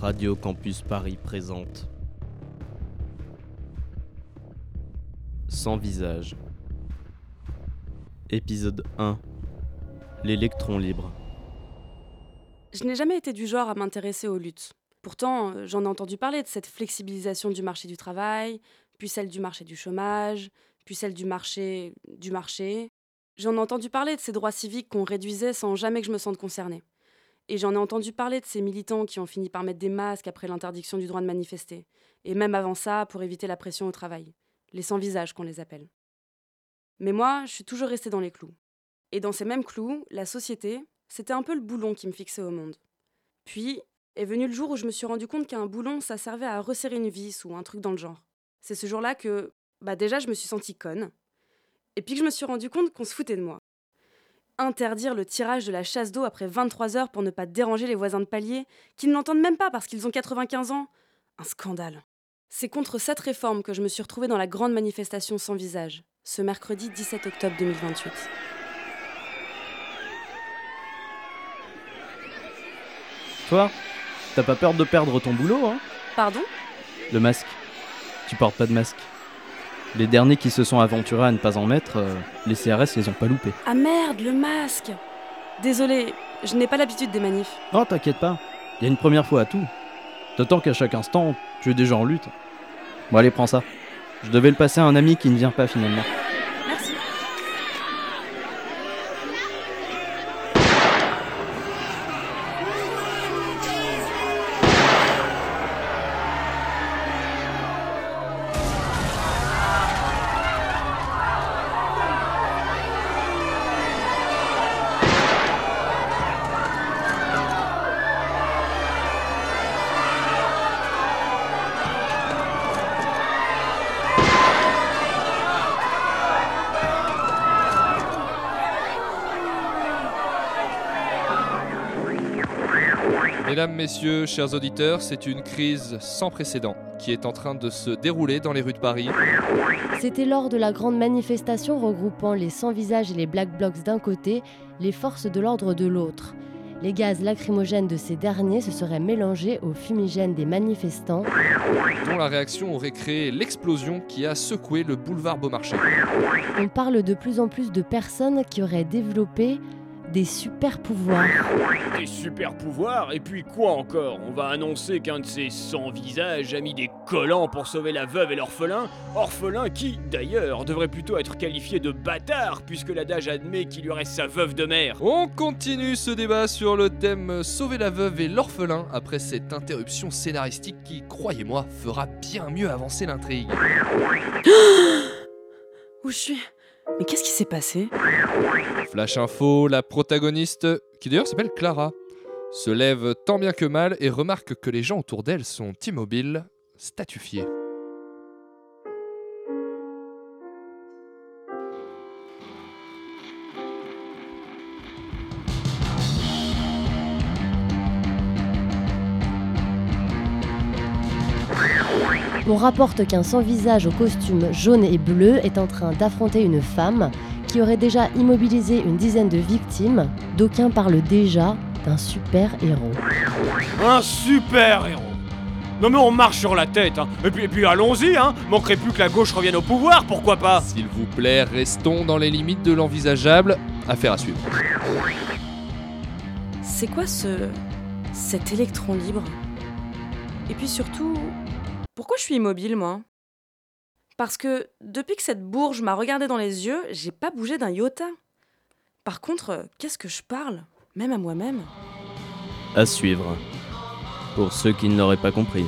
Radio Campus Paris présente Sans visage. Épisode 1 L'électron libre. Je n'ai jamais été du genre à m'intéresser aux luttes. Pourtant, j'en ai entendu parler de cette flexibilisation du marché du travail, puis celle du marché du chômage, puis celle du marché du marché. J'en ai entendu parler de ces droits civiques qu'on réduisait sans jamais que je me sente concernée. Et j'en ai entendu parler de ces militants qui ont fini par mettre des masques après l'interdiction du droit de manifester. Et même avant ça, pour éviter la pression au travail. Les sans-visages qu'on les appelle. Mais moi, je suis toujours restée dans les clous. Et dans ces mêmes clous, la société, c'était un peu le boulon qui me fixait au monde. Puis est venu le jour où je me suis rendu compte qu'un boulon, ça servait à resserrer une vis ou un truc dans le genre. C'est ce jour-là que, bah déjà, je me suis sentie conne. Et puis que je me suis rendu compte qu'on se foutait de moi. Interdire le tirage de la chasse d'eau après 23 heures pour ne pas déranger les voisins de palier, qui ne l'entendent même pas parce qu'ils ont 95 ans? Un scandale. C'est contre cette réforme que je me suis retrouvée dans la grande manifestation sans visage, ce mercredi 17 octobre 2028. Toi T'as pas peur de perdre ton boulot, hein? Pardon? Le masque. Tu portes pas de masque. Les derniers qui se sont aventurés à ne pas en mettre, euh, les CRS les ont pas loupés. Ah merde, le masque Désolée, je n'ai pas l'habitude des manifs. Non, t'inquiète pas. Il y a une première fois à tout. D'autant qu'à chaque instant, tu es déjà en lutte. Bon, allez, prends ça. Je devais le passer à un ami qui ne vient pas finalement. Mesdames, Messieurs, chers auditeurs, c'est une crise sans précédent qui est en train de se dérouler dans les rues de Paris. C'était lors de la grande manifestation regroupant les sans-visages et les Black Blocs d'un côté, les forces de l'ordre de l'autre. Les gaz lacrymogènes de ces derniers se seraient mélangés aux fumigènes des manifestants. dont la réaction aurait créé l'explosion qui a secoué le boulevard Beaumarchais. On parle de plus en plus de personnes qui auraient développé des super pouvoirs. Des super pouvoirs Et puis quoi encore? On va annoncer qu'un de ces sans-visages a mis des collants pour sauver la veuve et l'orphelin Orphelin qui, d'ailleurs, devrait plutôt être qualifié de bâtard puisque l'adage admet qu'il lui reste sa veuve de mère. On continue ce débat sur le thème Sauver la veuve et l'orphelin après cette interruption scénaristique qui, croyez-moi, fera bien mieux avancer l'intrigue. Où je suis? Mais qu'est-ce qui s'est passé? Flash info, la protagoniste, qui d'ailleurs s'appelle Clara, se lève tant bien que mal et remarque que les gens autour d'elle sont immobiles, statufiés. On rapporte qu'un sans-visage au costume jaune et bleu est en train d'affronter une femme qui aurait déjà immobilisé une dizaine de victimes. D'aucuns parlent déjà d'un super-héros. Un super héros non mais on marche sur la tête, hein. Et puis, et puis allons-y, hein. Manquerait plus que la gauche revienne au pouvoir, pourquoi pas S'il vous plaît, restons dans les limites de l'envisageable. Affaire à suivre. C'est quoi ce. cet électron libre? Et puis surtout, pourquoi je suis immobile, moi? Parce que depuis que cette bourge m'a regardé dans les yeux, j'ai pas bougé d'un iota. Par contre, euh, qu'est-ce que je parle? Même à moi-même? À suivre. Pour ceux qui ne l'auraient pas compris.